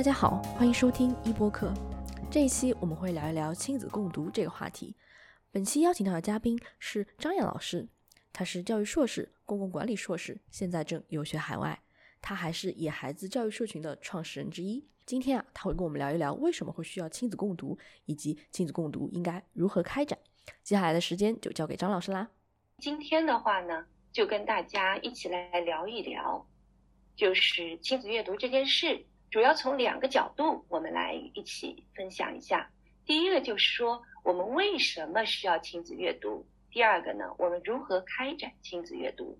大家好，欢迎收听一播客。这一期我们会聊一聊亲子共读这个话题。本期邀请到的嘉宾是张燕老师，他是教育硕士、公共管理硕士，现在正游学海外。他还是野孩子教育社群的创始人之一。今天啊，他会跟我们聊一聊为什么会需要亲子共读，以及亲子共读应该如何开展。接下来的时间就交给张老师啦。今天的话呢，就跟大家一起来聊一聊，就是亲子阅读这件事。主要从两个角度，我们来一起分享一下。第一个就是说，我们为什么需要亲子阅读？第二个呢，我们如何开展亲子阅读？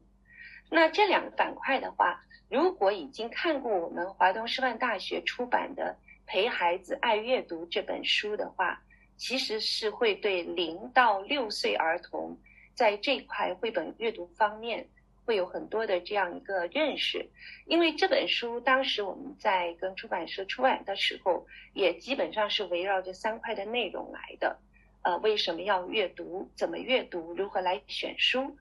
那这两个板块的话，如果已经看过我们华东师范大学出版的《陪孩子爱阅读》这本书的话，其实是会对零到六岁儿童在这块绘本阅读方面。会有很多的这样一个认识，因为这本书当时我们在跟出版社出版的时候，也基本上是围绕这三块的内容来的。呃，为什么要阅读？怎么阅读？如何来选书？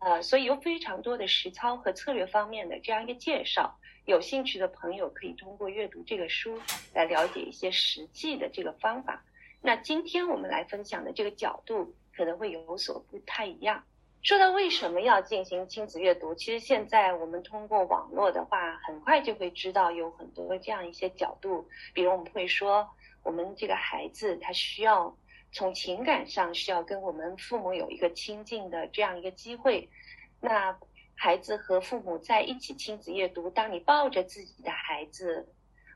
呃，所以有非常多的实操和策略方面的这样一个介绍。有兴趣的朋友可以通过阅读这个书来了解一些实际的这个方法。那今天我们来分享的这个角度可能会有所不太一样。说到为什么要进行亲子阅读，其实现在我们通过网络的话，很快就会知道有很多这样一些角度。比如我们会说，我们这个孩子他需要从情感上需要跟我们父母有一个亲近的这样一个机会。那孩子和父母在一起亲子阅读，当你抱着自己的孩子，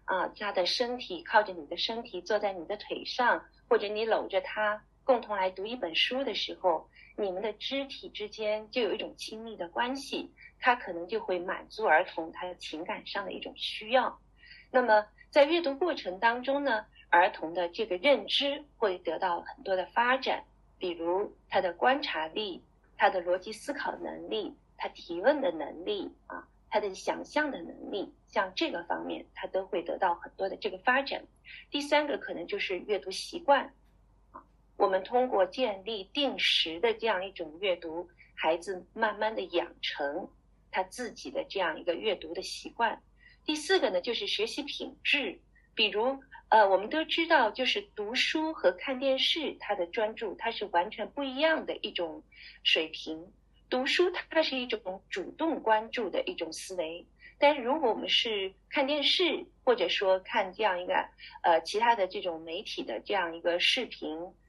啊，他的身体靠着你的身体坐在你的腿上，或者你搂着他共同来读一本书的时候。你们的肢体之间就有一种亲密的关系，它可能就会满足儿童他的情感上的一种需要。那么在阅读过程当中呢，儿童的这个认知会得到很多的发展，比如他的观察力、他的逻辑思考能力、他提问的能力啊，他的想象的能力，像这个方面，他都会得到很多的这个发展。第三个可能就是阅读习惯。我们通过建立定时的这样一种阅读，孩子慢慢的养成他自己的这样一个阅读的习惯。第四个呢，就是学习品质，比如呃，我们都知道，就是读书和看电视，它的专注它是完全不一样的一种水平。读书它是一种主动关注的一种思维，但是如果我们是看电视，或者说看这样一个呃其他的这种媒体的这样一个视频。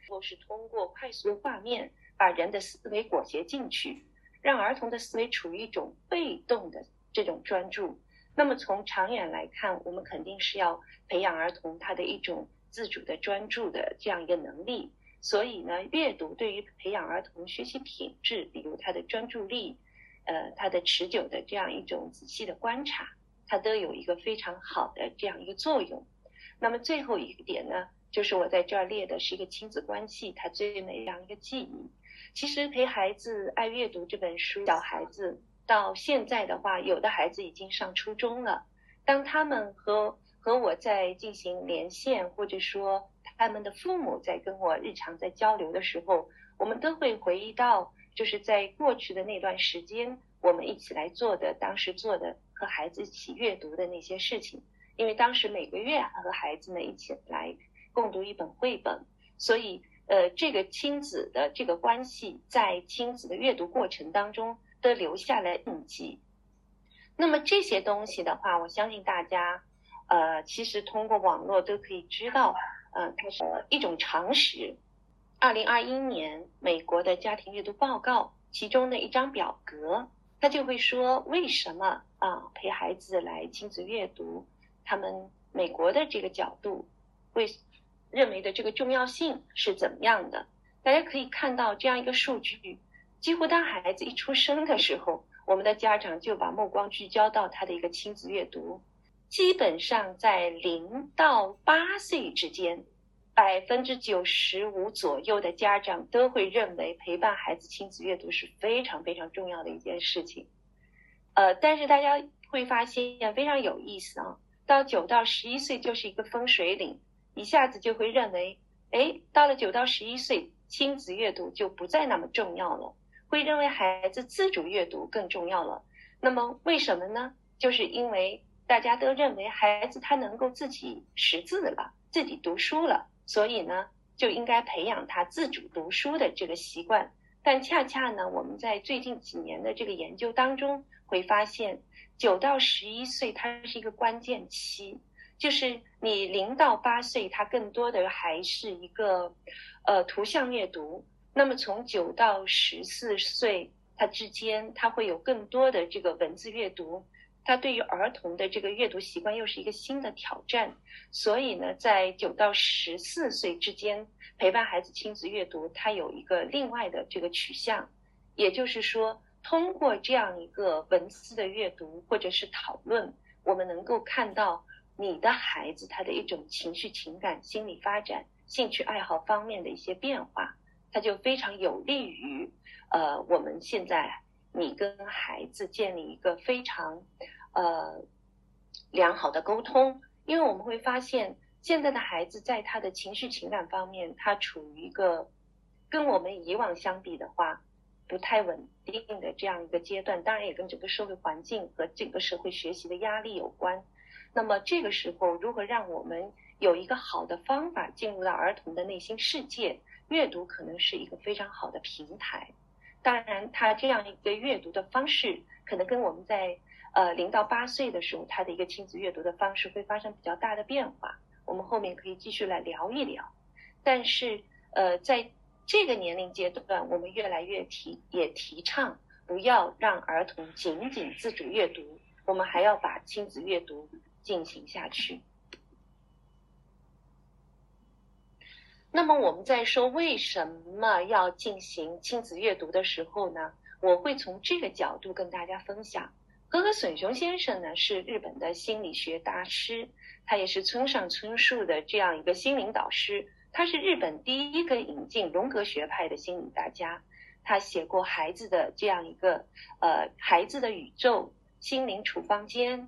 或是通过快速的画面把人的思维裹挟进去，让儿童的思维处于一种被动的这种专注。那么从长远来看，我们肯定是要培养儿童他的一种自主的专注的这样一个能力。所以呢，阅读对于培养儿童学习品质，比如他的专注力，呃，他的持久的这样一种仔细的观察，它都有一个非常好的这样一个作用。那么最后一个点呢？就是我在这儿列的是一个亲子关系，它最美这样一个记忆。其实陪孩子爱阅读这本书，小孩子到现在的话，有的孩子已经上初中了。当他们和和我在进行连线，或者说他们的父母在跟我日常在交流的时候，我们都会回忆到，就是在过去的那段时间，我们一起来做的，当时做的和孩子一起阅读的那些事情。因为当时每个月和孩子们一起来。共读一本绘本，所以呃，这个亲子的这个关系在亲子的阅读过程当中都留下了印记。那么这些东西的话，我相信大家呃，其实通过网络都可以知道，呃，它是一种常识。二零二一年美国的家庭阅读报告其中的一张表格，它就会说为什么啊陪孩子来亲子阅读，他们美国的这个角度会。认为的这个重要性是怎么样的？大家可以看到这样一个数据：几乎当孩子一出生的时候，我们的家长就把目光聚焦到他的一个亲子阅读。基本上在零到八岁之间，百分之九十五左右的家长都会认为陪伴孩子亲子阅读是非常非常重要的一件事情。呃，但是大家会发现非常有意思啊，到九到十一岁就是一个分水岭。一下子就会认为，哎，到了九到十一岁，亲子阅读就不再那么重要了，会认为孩子自主阅读更重要了。那么为什么呢？就是因为大家都认为孩子他能够自己识字了，自己读书了，所以呢，就应该培养他自主读书的这个习惯。但恰恰呢，我们在最近几年的这个研究当中会发现，九到十一岁它是一个关键期，就是你零到八岁，它更多的还是一个呃图像阅读。那么从九到十四岁，它之间它会有更多的这个文字阅读。它对于儿童的这个阅读习惯又是一个新的挑战。所以呢，在九到十四岁之间。陪伴孩子亲子阅读，它有一个另外的这个取向，也就是说，通过这样一个文字的阅读或者是讨论，我们能够看到你的孩子他的一种情绪、情感、心理发展、兴趣爱好方面的一些变化，它就非常有利于呃我们现在你跟孩子建立一个非常呃良好的沟通，因为我们会发现。现在的孩子在他的情绪情感方面，他处于一个跟我们以往相比的话不太稳定的这样一个阶段，当然也跟整个社会环境和整个社会学习的压力有关。那么这个时候，如何让我们有一个好的方法进入到儿童的内心世界？阅读可能是一个非常好的平台。当然，他这样一个阅读的方式，可能跟我们在呃零到八岁的时候他的一个亲子阅读的方式会发生比较大的变化。我们后面可以继续来聊一聊，但是呃，在这个年龄阶段，我们越来越提也提倡不要让儿童仅仅自主阅读，我们还要把亲子阅读进行下去。那么我们在说为什么要进行亲子阅读的时候呢，我会从这个角度跟大家分享。格格隼雄先生呢是日本的心理学大师。他也是村上春树的这样一个心灵导师，他是日本第一个引进荣格学派的心理大家。他写过《孩子的这样一个呃孩子的宇宙》《心灵处方间》，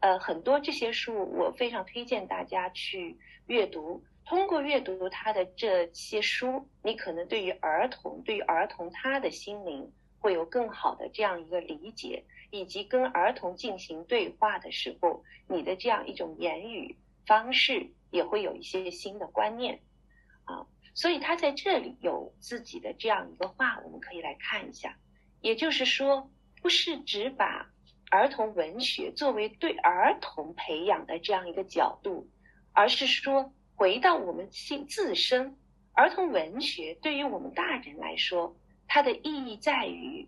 呃很多这些书我非常推荐大家去阅读。通过阅读他的这些书，你可能对于儿童，对于儿童他的心灵会有更好的这样一个理解。以及跟儿童进行对话的时候，你的这样一种言语方式也会有一些新的观念啊。所以他在这里有自己的这样一个话，我们可以来看一下。也就是说，不是只把儿童文学作为对儿童培养的这样一个角度，而是说回到我们心自身，儿童文学对于我们大人来说，它的意义在于。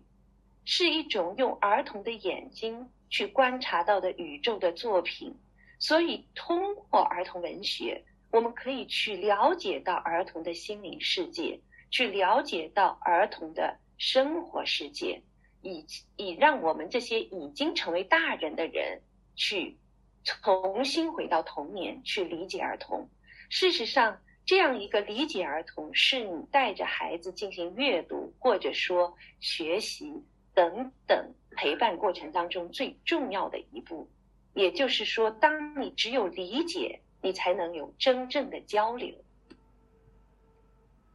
是一种用儿童的眼睛去观察到的宇宙的作品，所以通过儿童文学，我们可以去了解到儿童的心灵世界，去了解到儿童的生活世界，以以让我们这些已经成为大人的人去重新回到童年，去理解儿童。事实上，这样一个理解儿童，是你带着孩子进行阅读或者说学习。等等，陪伴过程当中最重要的一步，也就是说，当你只有理解，你才能有真正的交流。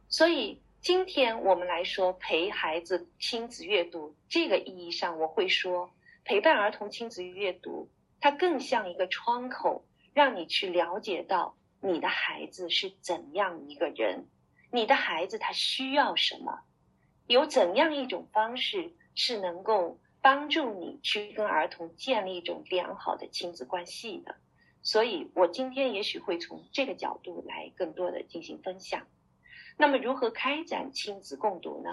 所以，今天我们来说陪孩子亲子阅读这个意义上，我会说，陪伴儿童亲子阅读，它更像一个窗口，让你去了解到你的孩子是怎样一个人，你的孩子他需要什么，有怎样一种方式。是能够帮助你去跟儿童建立一种良好的亲子关系的，所以我今天也许会从这个角度来更多的进行分享。那么，如何开展亲子共读呢？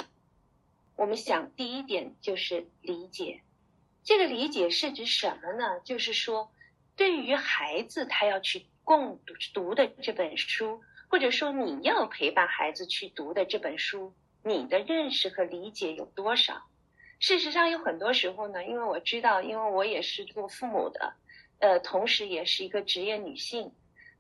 我们想，第一点就是理解。这个理解是指什么呢？就是说，对于孩子他要去共读读的这本书，或者说你要陪伴孩子去读的这本书，你的认识和理解有多少？事实上，有很多时候呢，因为我知道，因为我也是做父母的，呃，同时也是一个职业女性，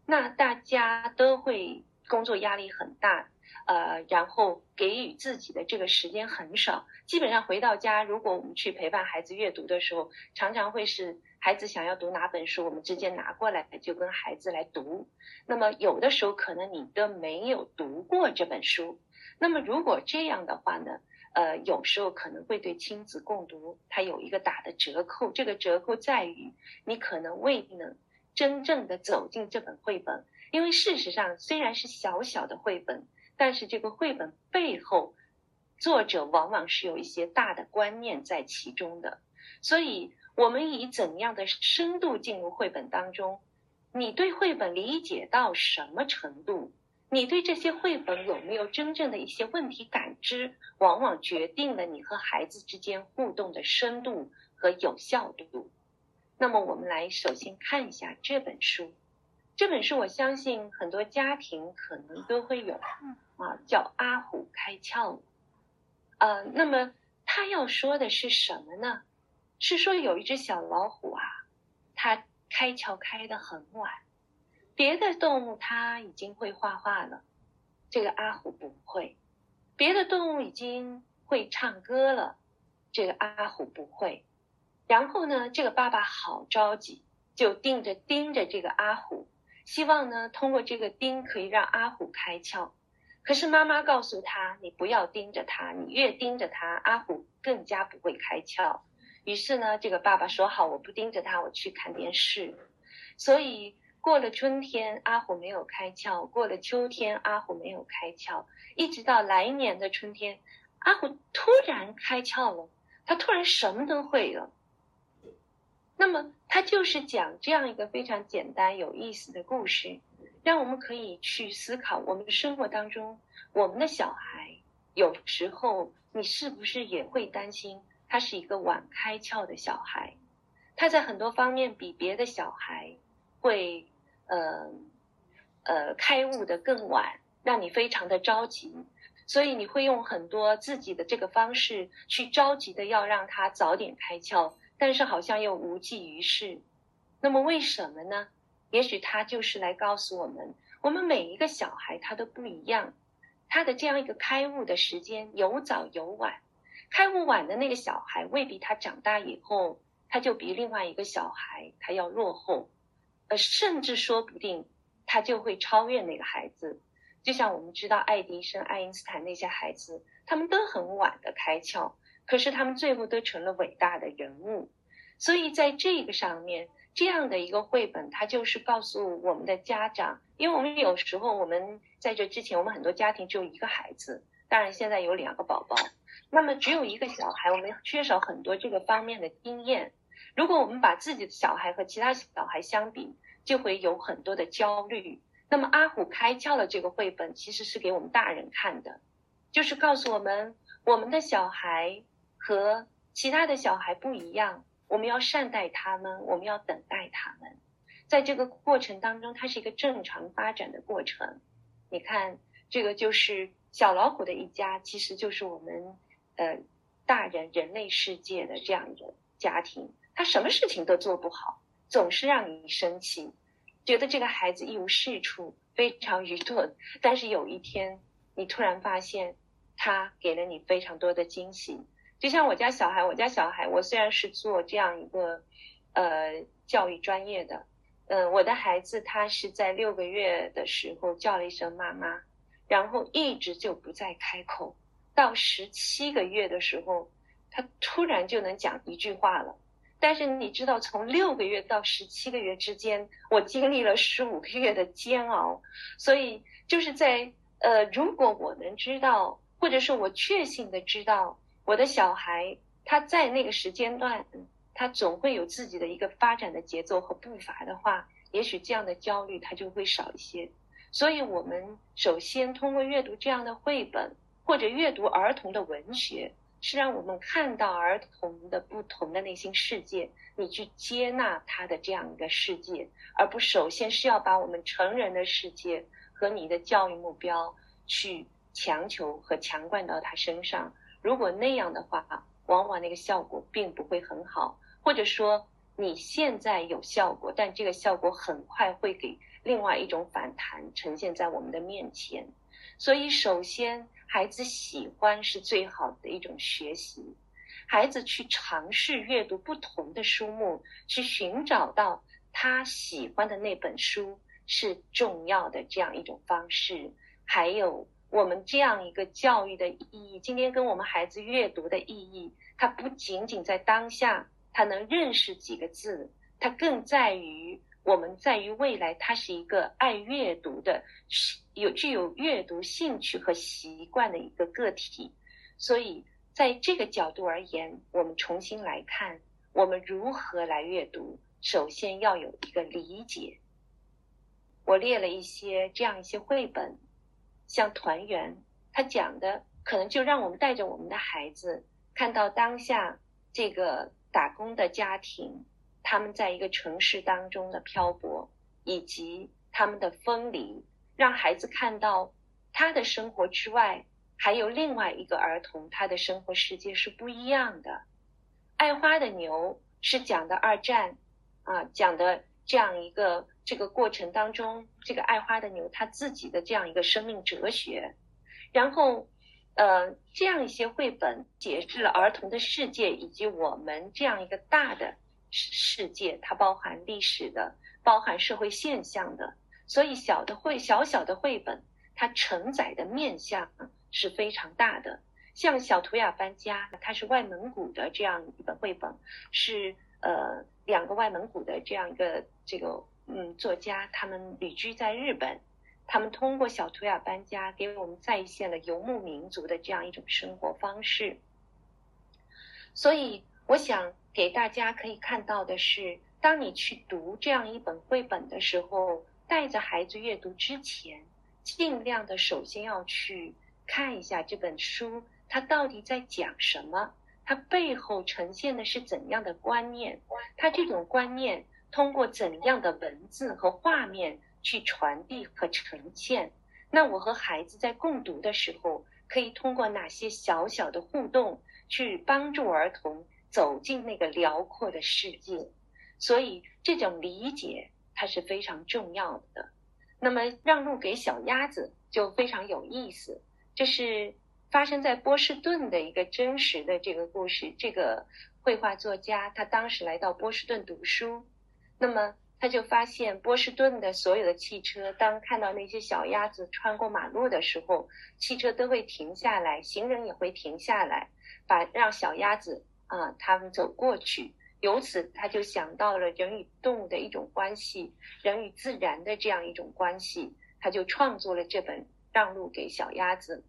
那大家都会工作压力很大，呃，然后给予自己的这个时间很少。基本上回到家，如果我们去陪伴孩子阅读的时候，常常会是孩子想要读哪本书，我们直接拿过来就跟孩子来读。那么有的时候可能你都没有读过这本书。那么如果这样的话呢？呃，有时候可能会对亲子共读它有一个打的折扣。这个折扣在于你可能未必能真正的走进这本绘本，因为事实上虽然是小小的绘本，但是这个绘本背后作者往往是有一些大的观念在其中的。所以，我们以怎样的深度进入绘本当中？你对绘本理解到什么程度？你对这些绘本有没有真正的一些问题感知？往往决定了你和孩子之间互动的深度和有效度。那么，我们来首先看一下这本书。这本书，我相信很多家庭可能都会有啊，叫《阿虎开窍》。呃，那么他要说的是什么呢？是说有一只小老虎啊，它。开窍开得很晚，别的动物它已经会画画了，这个阿虎不会；别的动物已经会唱歌了，这个阿虎不会。然后呢，这个爸爸好着急，就盯着盯着这个阿虎，希望呢通过这个盯可以让阿虎开窍。可是妈妈告诉他：“你不要盯着他，你越盯着他，阿虎更加不会开窍。”于是呢，这个爸爸说好，我不盯着他，我去看电视。所以过了春天，阿虎没有开窍；过了秋天，阿虎没有开窍。一直到来年的春天，阿虎突然开窍了，他突然什么都会了。那么，他就是讲这样一个非常简单有意思的故事，让我们可以去思考：我们的生活当中，我们的小孩有时候，你是不是也会担心？他是一个晚开窍的小孩，他在很多方面比别的小孩会呃呃开悟的更晚，让你非常的着急，所以你会用很多自己的这个方式去着急的要让他早点开窍，但是好像又无济于事。那么为什么呢？也许他就是来告诉我们，我们每一个小孩他都不一样，他的这样一个开悟的时间有早有晚。开悟晚的那个小孩，未必他长大以后他就比另外一个小孩他要落后，甚至说不定他就会超越那个孩子。就像我们知道爱迪生、爱因斯坦那些孩子，他们都很晚的开窍，可是他们最后都成了伟大的人物。所以在这个上面，这样的一个绘本，它就是告诉我们的家长，因为我们有时候我们在这之前，我们很多家庭只有一个孩子，当然现在有两个宝宝。那么只有一个小孩，我们缺少很多这个方面的经验。如果我们把自己的小孩和其他小孩相比，就会有很多的焦虑。那么阿虎开窍了这个绘本其实是给我们大人看的，就是告诉我们，我们的小孩和其他的小孩不一样，我们要善待他们，我们要等待他们。在这个过程当中，它是一个正常发展的过程。你看，这个就是小老虎的一家，其实就是我们。呃，大人人类世界的这样一个家庭，他什么事情都做不好，总是让你生气，觉得这个孩子一无是处，非常愚钝。但是有一天，你突然发现，他给了你非常多的惊喜。就像我家小孩，我家小孩，我虽然是做这样一个呃教育专业的，嗯，我的孩子他是在六个月的时候叫了一声妈妈，然后一直就不再开口。到十七个月的时候，他突然就能讲一句话了。但是你知道，从六个月到十七个月之间，我经历了十五个月的煎熬。所以就是在呃，如果我能知道，或者是我确信的知道，我的小孩他在那个时间段，他总会有自己的一个发展的节奏和步伐的话，也许这样的焦虑他就会少一些。所以我们首先通过阅读这样的绘本。或者阅读儿童的文学，是让我们看到儿童的不同的内心世界，你去接纳他的这样一个世界，而不首先是要把我们成人的世界和你的教育目标去强求和强灌到他身上。如果那样的话，往往那个效果并不会很好，或者说你现在有效果，但这个效果很快会给另外一种反弹呈现在我们的面前。所以，首先。孩子喜欢是最好的一种学习，孩子去尝试阅读不同的书目，去寻找到他喜欢的那本书是重要的这样一种方式。还有，我们这样一个教育的意义，今天跟我们孩子阅读的意义，它不仅仅在当下，他能认识几个字，它更在于我们在于未来，他是一个爱阅读的，有具有阅读兴趣和习惯的一个个体。所以，在这个角度而言，我们重新来看，我们如何来阅读，首先要有一个理解。我列了一些这样一些绘本。像团圆，他讲的可能就让我们带着我们的孩子看到当下这个打工的家庭，他们在一个城市当中的漂泊，以及他们的分离，让孩子看到他的生活之外还有另外一个儿童，他的生活世界是不一样的。爱花的牛是讲的二战啊，讲的这样一个。这个过程当中，这个爱花的牛他自己的这样一个生命哲学，然后，呃，这样一些绘本解释了儿童的世界以及我们这样一个大的世界，它包含历史的，包含社会现象的，所以小的绘小小的绘本，它承载的面向是非常大的。像小图雅搬家，它是外蒙古的这样一本绘本，是呃两个外蒙古的这样一个这个。嗯，作家他们旅居在日本，他们通过小图雅搬家给我们再现了游牧民族的这样一种生活方式。所以，我想给大家可以看到的是，当你去读这样一本绘本的时候，带着孩子阅读之前，尽量的首先要去看一下这本书，它到底在讲什么，它背后呈现的是怎样的观念，它这种观念。通过怎样的文字和画面去传递和呈现？那我和孩子在共读的时候，可以通过哪些小小的互动去帮助儿童走进那个辽阔的世界？所以这种理解它是非常重要的。那么让路给小鸭子就非常有意思，这是发生在波士顿的一个真实的这个故事。这个绘画作家他当时来到波士顿读书。那么他就发现波士顿的所有的汽车，当看到那些小鸭子穿过马路的时候，汽车都会停下来，行人也会停下来，把让小鸭子啊他们走过去。由此他就想到了人与动物的一种关系，人与自然的这样一种关系，他就创作了这本《让路给小鸭子》。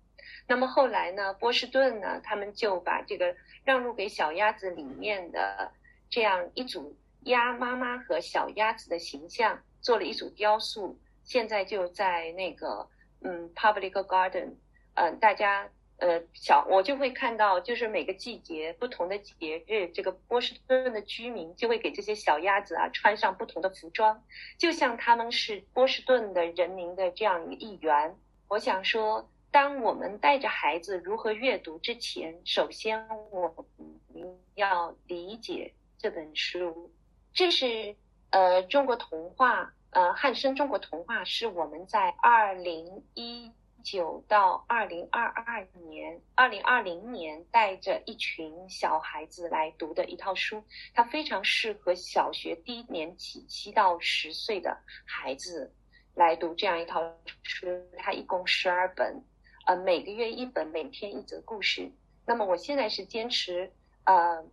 那么后来呢，波士顿呢，他们就把这个《让路给小鸭子》里面的这样一组。鸭妈妈和小鸭子的形象做了一组雕塑，现在就在那个嗯，Public Garden，嗯，大家呃小我就会看到，就是每个季节不同的节日，这个波士顿的居民就会给这些小鸭子啊穿上不同的服装，就像他们是波士顿的人民的这样一个一员。我想说，当我们带着孩子如何阅读之前，首先我们要理解这本书。这是呃中国童话，呃汉生中国童话是我们在二零一九到二零二二年、二零二零年带着一群小孩子来读的一套书，它非常适合小学低年级七到十岁的孩子来读这样一套书。它一共十二本，呃每个月一本，每天一则故事。那么我现在是坚持呃。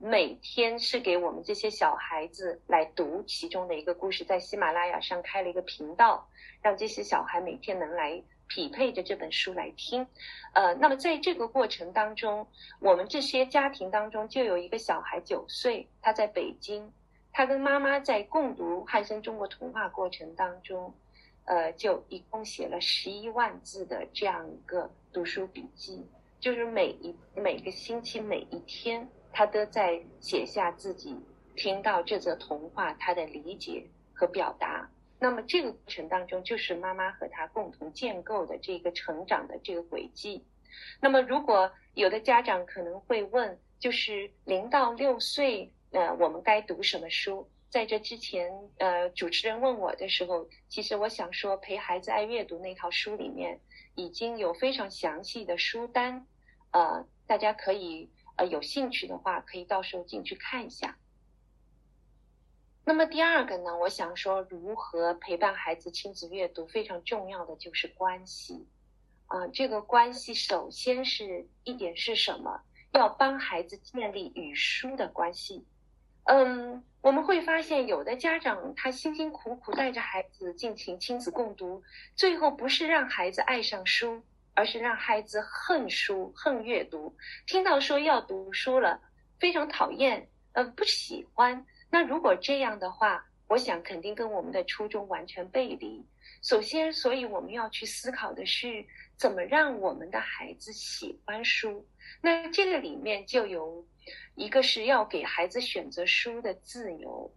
每天是给我们这些小孩子来读其中的一个故事，在喜马拉雅上开了一个频道，让这些小孩每天能来匹配着这本书来听。呃，那么在这个过程当中，我们这些家庭当中就有一个小孩九岁，他在北京，他跟妈妈在共读汉森中国童话过程当中，呃，就一共写了十一万字的这样一个读书笔记，就是每一每个星期每一天。他都在写下自己听到这则童话他的理解和表达。那么这个过程当中，就是妈妈和他共同建构的这个成长的这个轨迹。那么，如果有的家长可能会问，就是零到六岁，呃，我们该读什么书？在这之前，呃，主持人问我的时候，其实我想说，陪孩子爱阅读那套书里面已经有非常详细的书单，呃，大家可以。呃，有兴趣的话，可以到时候进去看一下。那么第二个呢，我想说，如何陪伴孩子亲子阅读，非常重要的就是关系。啊，这个关系首先是一点是什么？要帮孩子建立与书的关系。嗯，我们会发现有的家长他辛辛苦苦带着孩子进行亲子共读，最后不是让孩子爱上书，而是让孩子恨书、恨阅读。听到说要读书了，非常讨厌，呃，不喜欢。那如果这样的话，我想肯定跟我们的初衷完全背离。首先，所以我们要去思考的是，怎么让我们的孩子喜欢书。那这个里面就有一个是要给孩子选择书的自由，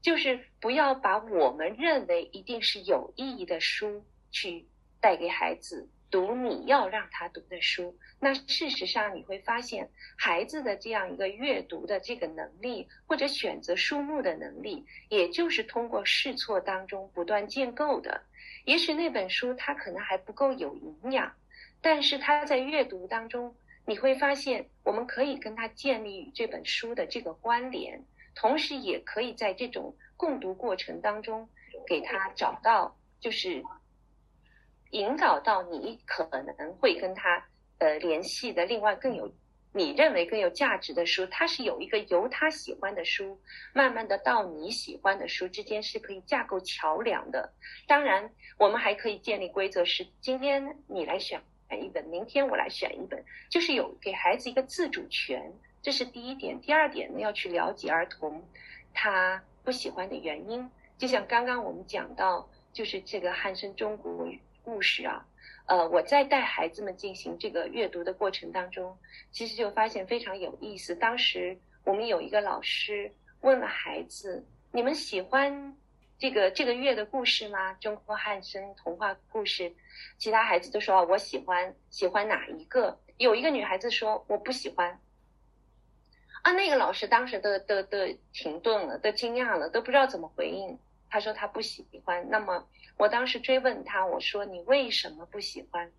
就是不要把我们认为一定是有意义的书去带给孩子。读你要让他读的书，那事实上你会发现，孩子的这样一个阅读的这个能力，或者选择书目的能力，也就是通过试错当中不断建构的。也许那本书它可能还不够有营养，但是他在阅读当中，你会发现，我们可以跟他建立与这本书的这个关联，同时也可以在这种共读过程当中，给他找到就是。引导到你可能会跟他呃联系的另外更有你认为更有价值的书，它是有一个由他喜欢的书，慢慢的到你喜欢的书之间是可以架构桥梁的。当然，我们还可以建立规则，是今天你来选一本，明天我来选一本，就是有给孩子一个自主权，这是第一点。第二点呢，要去了解儿童他不喜欢的原因，就像刚刚我们讲到，就是这个汉生中国。故事啊，呃，我在带孩子们进行这个阅读的过程当中，其实就发现非常有意思。当时我们有一个老师问了孩子：“你们喜欢这个这个月的故事吗？中国汉生童话故事？”其他孩子都说：“我喜欢，喜欢哪一个？”有一个女孩子说：“我不喜欢。”啊，那个老师当时都都都停顿了，都惊讶了，都不知道怎么回应。他说他不喜欢。那么。我当时追问他，我说你为什么不喜欢？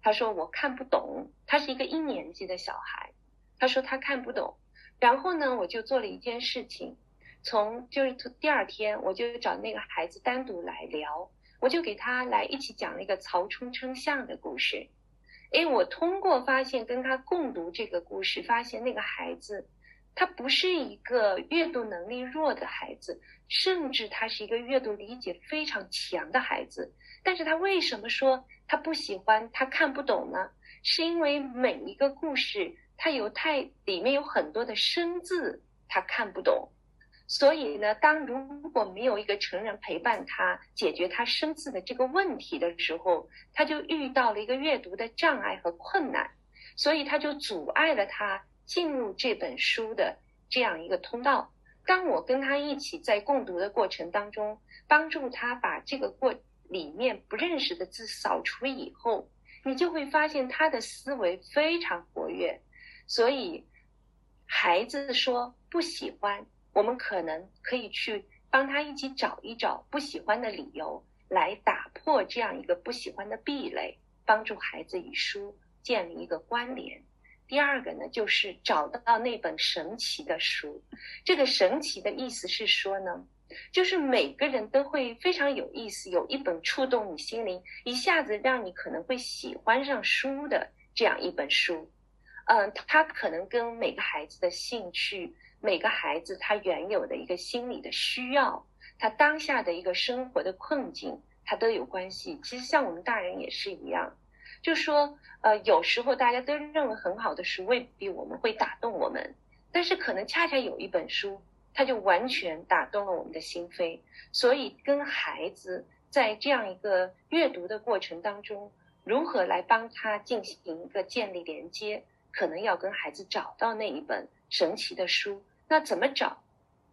他说我看不懂。他是一个一年级的小孩，他说他看不懂。然后呢，我就做了一件事情，从就是第二天，我就找那个孩子单独来聊，我就给他来一起讲了一个曹冲称象的故事。诶，我通过发现跟他共读这个故事，发现那个孩子。他不是一个阅读能力弱的孩子，甚至他是一个阅读理解非常强的孩子。但是他为什么说他不喜欢、他看不懂呢？是因为每一个故事，它有太里面有很多的生字，他看不懂。所以呢，当如果没有一个成人陪伴他解决他生字的这个问题的时候，他就遇到了一个阅读的障碍和困难，所以他就阻碍了他。进入这本书的这样一个通道，当我跟他一起在共读的过程当中，帮助他把这个过里面不认识的字扫除以后，你就会发现他的思维非常活跃。所以，孩子说不喜欢，我们可能可以去帮他一起找一找不喜欢的理由，来打破这样一个不喜欢的壁垒，帮助孩子与书建立一个关联。第二个呢，就是找到那本神奇的书。这个神奇的意思是说呢，就是每个人都会非常有意思，有一本触动你心灵，一下子让你可能会喜欢上书的这样一本书。嗯，它可能跟每个孩子的兴趣、每个孩子他原有的一个心理的需要、他当下的一个生活的困境，它都有关系。其实像我们大人也是一样。就说，呃，有时候大家都认为很好的书未必我们会打动我们，但是可能恰恰有一本书，它就完全打动了我们的心扉。所以，跟孩子在这样一个阅读的过程当中，如何来帮他进行一个建立连接，可能要跟孩子找到那一本神奇的书。那怎么找？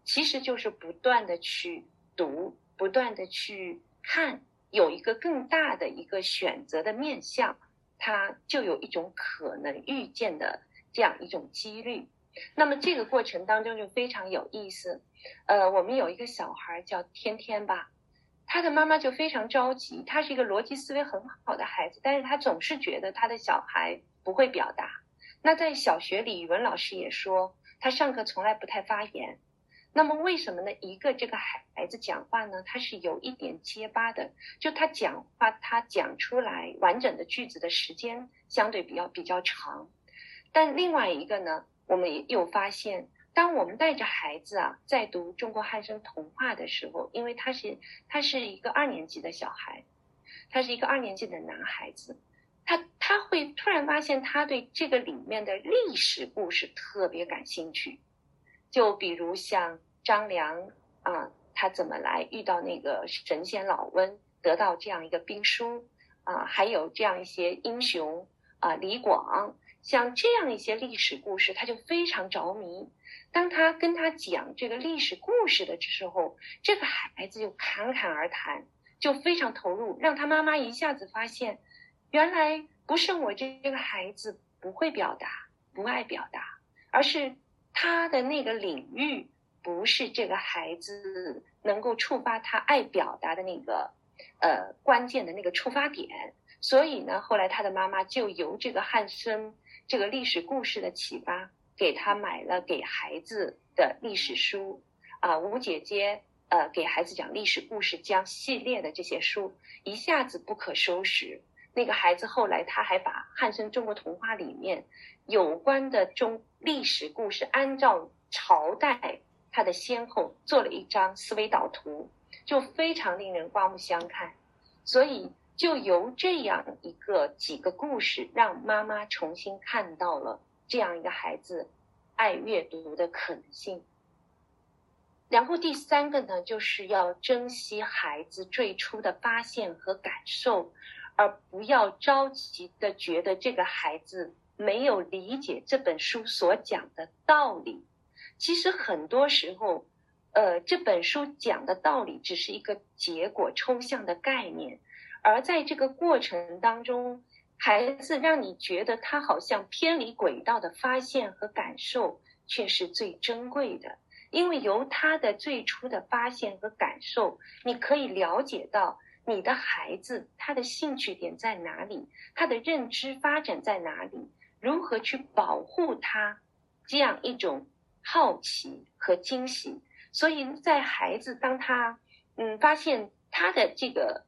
其实就是不断的去读，不断的去看。有一个更大的一个选择的面向，它就有一种可能预见的这样一种几率。那么这个过程当中就非常有意思。呃，我们有一个小孩叫天天吧，他的妈妈就非常着急。他是一个逻辑思维很好的孩子，但是他总是觉得他的小孩不会表达。那在小学里，语文老师也说他上课从来不太发言。那么为什么呢？一个这个孩子讲话呢，他是有一点结巴的，就他讲话他讲出来完整的句子的时间相对比较比较长。但另外一个呢，我们也有发现，当我们带着孩子啊在读中国汉声童话的时候，因为他是他是一个二年级的小孩，他是一个二年级的男孩子，他他会突然发现他对这个里面的历史故事特别感兴趣。就比如像张良啊，他怎么来遇到那个神仙老温，得到这样一个兵书啊，还有这样一些英雄啊，李广，像这样一些历史故事，他就非常着迷。当他跟他讲这个历史故事的时候，这个孩子就侃侃而谈，就非常投入，让他妈妈一下子发现，原来不是我这个孩子不会表达，不爱表达，而是。他的那个领域不是这个孩子能够触发他爱表达的那个呃关键的那个触发点，所以呢，后来他的妈妈就由这个汉生这个历史故事的启发，给他买了给孩子的历史书啊，吴姐姐呃给孩子讲历史故事讲系列的这些书，一下子不可收拾。那个孩子后来他还把汉生中国童话里面有关的中历史故事，按照朝代它的先后做了一张思维导图，就非常令人刮目相看。所以就由这样一个几个故事，让妈妈重新看到了这样一个孩子爱阅读的可能性。然后第三个呢，就是要珍惜孩子最初的发现和感受。而不要着急的觉得这个孩子没有理解这本书所讲的道理。其实很多时候，呃，这本书讲的道理只是一个结果抽象的概念，而在这个过程当中，孩子让你觉得他好像偏离轨道的发现和感受，却是最珍贵的。因为由他的最初的发现和感受，你可以了解到。你的孩子他的兴趣点在哪里？他的认知发展在哪里？如何去保护他？这样一种好奇和惊喜。所以在孩子当他嗯发现他的这个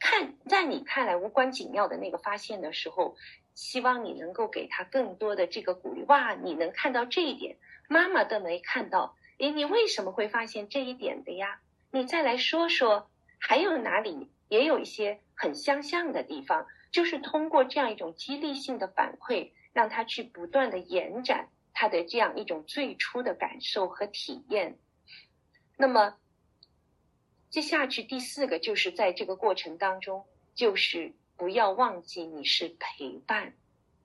看在你看来无关紧要的那个发现的时候，希望你能够给他更多的这个鼓励。哇，你能看到这一点，妈妈都没看到。诶，你为什么会发现这一点的呀？你再来说说。还有哪里也有一些很相像的地方，就是通过这样一种激励性的反馈，让他去不断的延展他的这样一种最初的感受和体验。那么，接下去第四个就是在这个过程当中，就是不要忘记你是陪伴，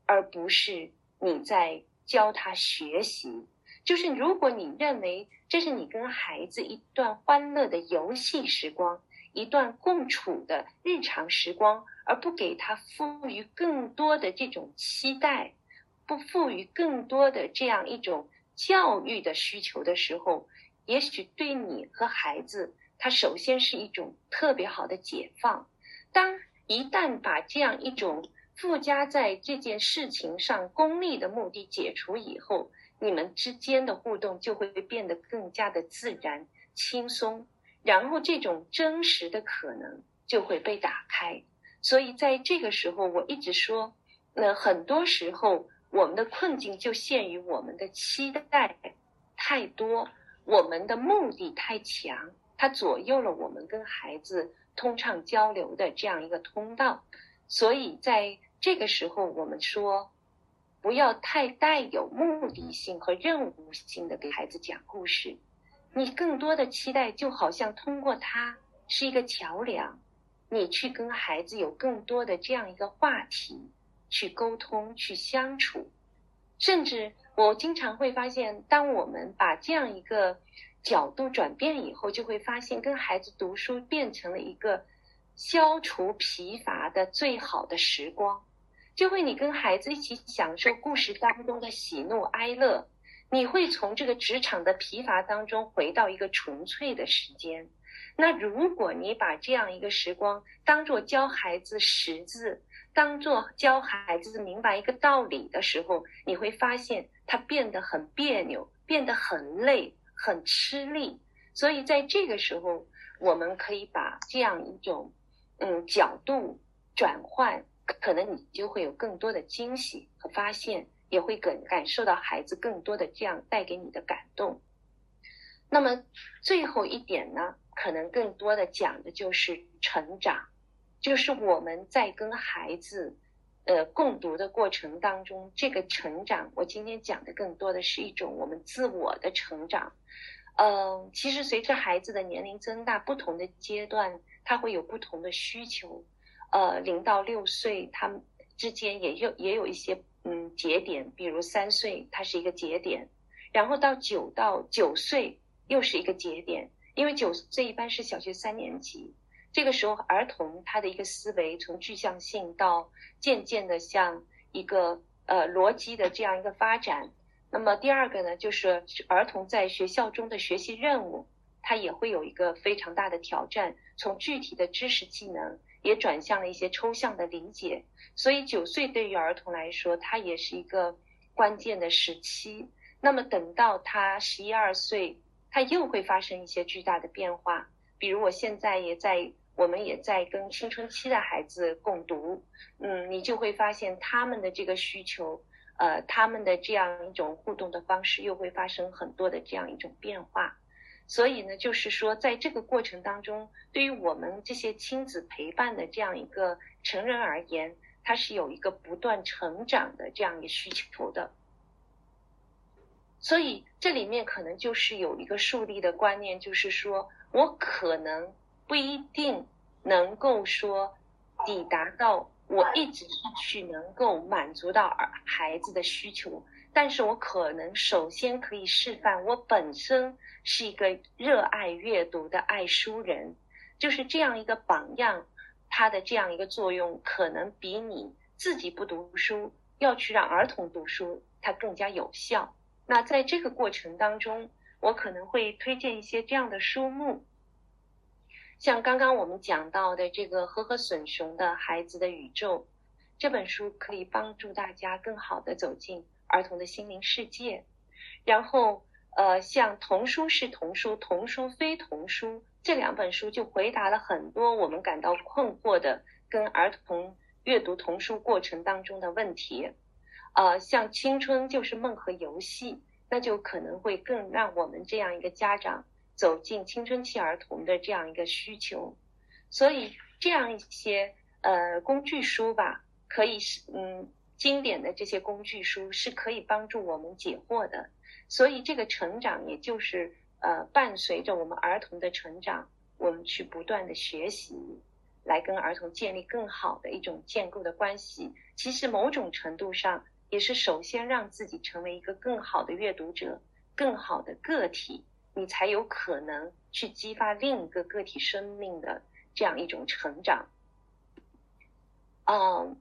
而不是你在教他学习。就是如果你认为这是你跟孩子一段欢乐的游戏时光。一段共处的日常时光，而不给他赋予更多的这种期待，不赋予更多的这样一种教育的需求的时候，也许对你和孩子，他首先是一种特别好的解放。当一旦把这样一种附加在这件事情上功利的目的解除以后，你们之间的互动就会变得更加的自然、轻松。然后这种真实的可能就会被打开，所以在这个时候，我一直说，那很多时候我们的困境就限于我们的期待太多，我们的目的太强，它左右了我们跟孩子通畅交流的这样一个通道。所以在这个时候，我们说，不要太带有目的性和任务性的给孩子讲故事。你更多的期待，就好像通过它是一个桥梁，你去跟孩子有更多的这样一个话题去沟通、去相处。甚至我经常会发现，当我们把这样一个角度转变以后，就会发现跟孩子读书变成了一个消除疲乏的最好的时光。就会你跟孩子一起享受故事当中的喜怒哀乐。你会从这个职场的疲乏当中回到一个纯粹的时间。那如果你把这样一个时光当做教孩子识字，当做教孩子明白一个道理的时候，你会发现他变得很别扭，变得很累，很吃力。所以在这个时候，我们可以把这样一种嗯角度转换，可能你就会有更多的惊喜和发现，也会感感受到孩子更多的这样带给你的感动。那么最后一点呢，可能更多的讲的就是成长，就是我们在跟孩子呃共读的过程当中，这个成长，我今天讲的更多的是一种我们自我的成长。嗯，其实随着孩子的年龄增大，不同的阶段他会有不同的需求。呃，零到六岁，他们之间也有也有一些嗯节点，比如三岁，它是一个节点，然后到九到九岁又是一个节点，因为九岁一般是小学三年级，这个时候儿童他的一个思维从具象性到渐渐的像一个呃逻辑的这样一个发展。那么第二个呢，就是儿童在学校中的学习任务，他也会有一个非常大的挑战，从具体的知识技能也转向了一些抽象的理解。所以九岁对于儿童来说，它也是一个关键的时期。那么等到他十一二岁，他又会发生一些巨大的变化。比如我现在也在，我们也在跟青春期的孩子共读，嗯，你就会发现他们的这个需求。呃，他们的这样一种互动的方式又会发生很多的这样一种变化，所以呢，就是说，在这个过程当中，对于我们这些亲子陪伴的这样一个成人而言，他是有一个不断成长的这样一个需求的。所以这里面可能就是有一个树立的观念，就是说我可能不一定能够说抵达到。我一直是去能够满足到儿孩子的需求，但是我可能首先可以示范，我本身是一个热爱阅读的爱书人，就是这样一个榜样，它的这样一个作用，可能比你自己不读书，要去让儿童读书，它更加有效。那在这个过程当中，我可能会推荐一些这样的书目。像刚刚我们讲到的这个和和隼雄的孩子的宇宙这本书，可以帮助大家更好的走进儿童的心灵世界。然后，呃，像童书是童书，童书非童书这两本书，就回答了很多我们感到困惑的跟儿童阅读童书过程当中的问题。呃，像青春就是梦和游戏，那就可能会更让我们这样一个家长。走进青春期儿童的这样一个需求，所以这样一些呃工具书吧，可以是嗯经典的这些工具书是可以帮助我们解惑的。所以这个成长，也就是呃伴随着我们儿童的成长，我们去不断的学习，来跟儿童建立更好的一种建构的关系。其实某种程度上，也是首先让自己成为一个更好的阅读者，更好的个体。你才有可能去激发另一个个体生命的这样一种成长。嗯，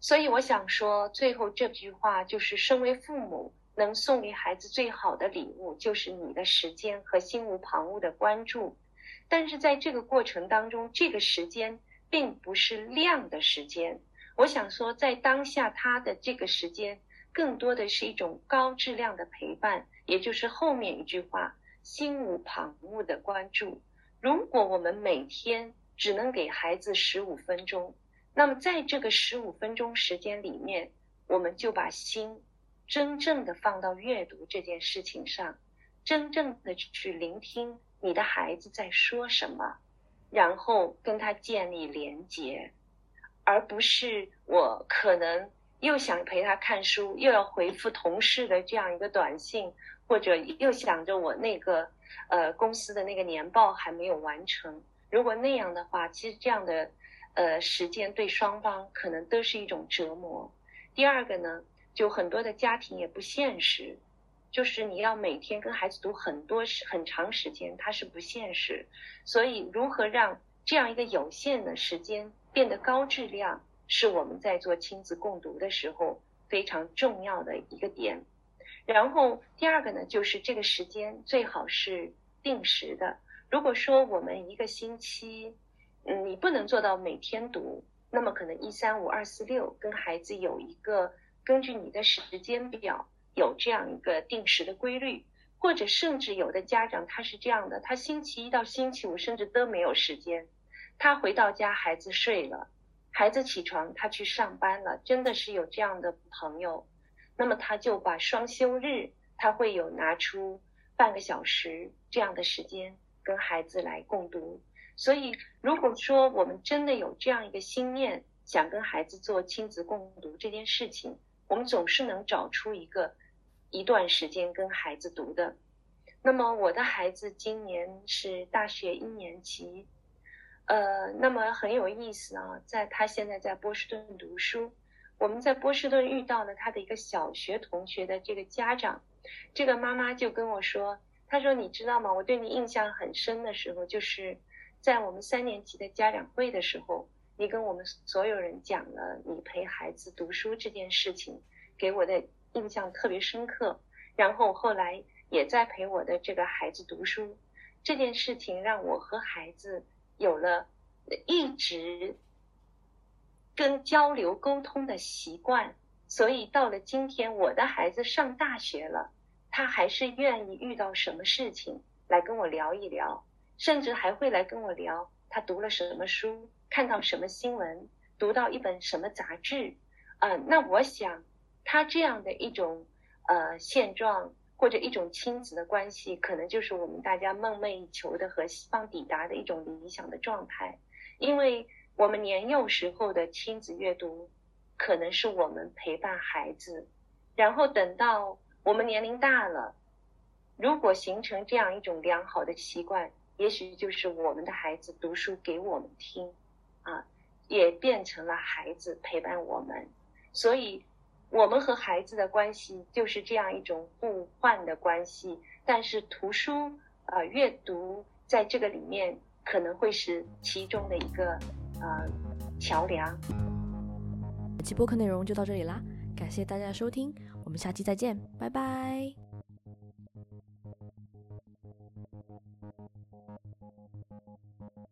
所以我想说，最后这句话就是：身为父母，能送给孩子最好的礼物，就是你的时间和心无旁骛的关注。但是在这个过程当中，这个时间并不是量的时间。我想说，在当下他的这个时间，更多的是一种高质量的陪伴，也就是后面一句话。心无旁骛的关注。如果我们每天只能给孩子十五分钟，那么在这个十五分钟时间里面，我们就把心真正的放到阅读这件事情上，真正的去聆听你的孩子在说什么，然后跟他建立连结，而不是我可能又想陪他看书，又要回复同事的这样一个短信。或者又想着我那个呃公司的那个年报还没有完成，如果那样的话，其实这样的呃时间对双方可能都是一种折磨。第二个呢，就很多的家庭也不现实，就是你要每天跟孩子读很多时很长时间，它是不现实。所以如何让这样一个有限的时间变得高质量，是我们在做亲子共读的时候非常重要的一个点。然后第二个呢，就是这个时间最好是定时的。如果说我们一个星期，嗯，你不能做到每天读，那么可能一三五二四六跟孩子有一个根据你的时间表有这样一个定时的规律，或者甚至有的家长他是这样的，他星期一到星期五甚至都没有时间，他回到家孩子睡了，孩子起床他去上班了，真的是有这样的朋友，那么他就把双休日他会有拿出半个小时这样的时间跟孩子来共读。所以，如果说我们真的有这样一个心念，想跟孩子做亲子共读这件事情，我们总是能找出一个一段时间跟孩子读的。那么，我的孩子今年是大学一年级，呃，那么很有意思啊，在他现在在波士顿读书，我们在波士顿遇到了他的一个小学同学的这个家长，这个妈妈就跟我说，她说你知道吗？我对你印象很深的时候就是。在我们三年级的家长会的时候，你跟我们所有人讲了你陪孩子读书这件事情，给我的印象特别深刻。然后后来也在陪我的这个孩子读书这件事情，让我和孩子有了一直跟交流沟通的习惯。所以到了今天，我的孩子上大学了，他还是愿意遇到什么事情来跟我聊一聊。甚至还会来跟我聊他读了什么书，看到什么新闻，读到一本什么杂志，呃，那我想他这样的一种呃现状或者一种亲子的关系，可能就是我们大家梦寐以求的和希望抵达的一种理想的状态。因为我们年幼时候的亲子阅读，可能是我们陪伴孩子，然后等到我们年龄大了，如果形成这样一种良好的习惯。也许就是我们的孩子读书给我们听，啊，也变成了孩子陪伴我们，所以，我们和孩子的关系就是这样一种互换的关系。但是图书，呃，阅读在这个里面可能会是其中的一个呃桥梁。本期播客内容就到这里啦，感谢大家的收听，我们下期再见，拜拜。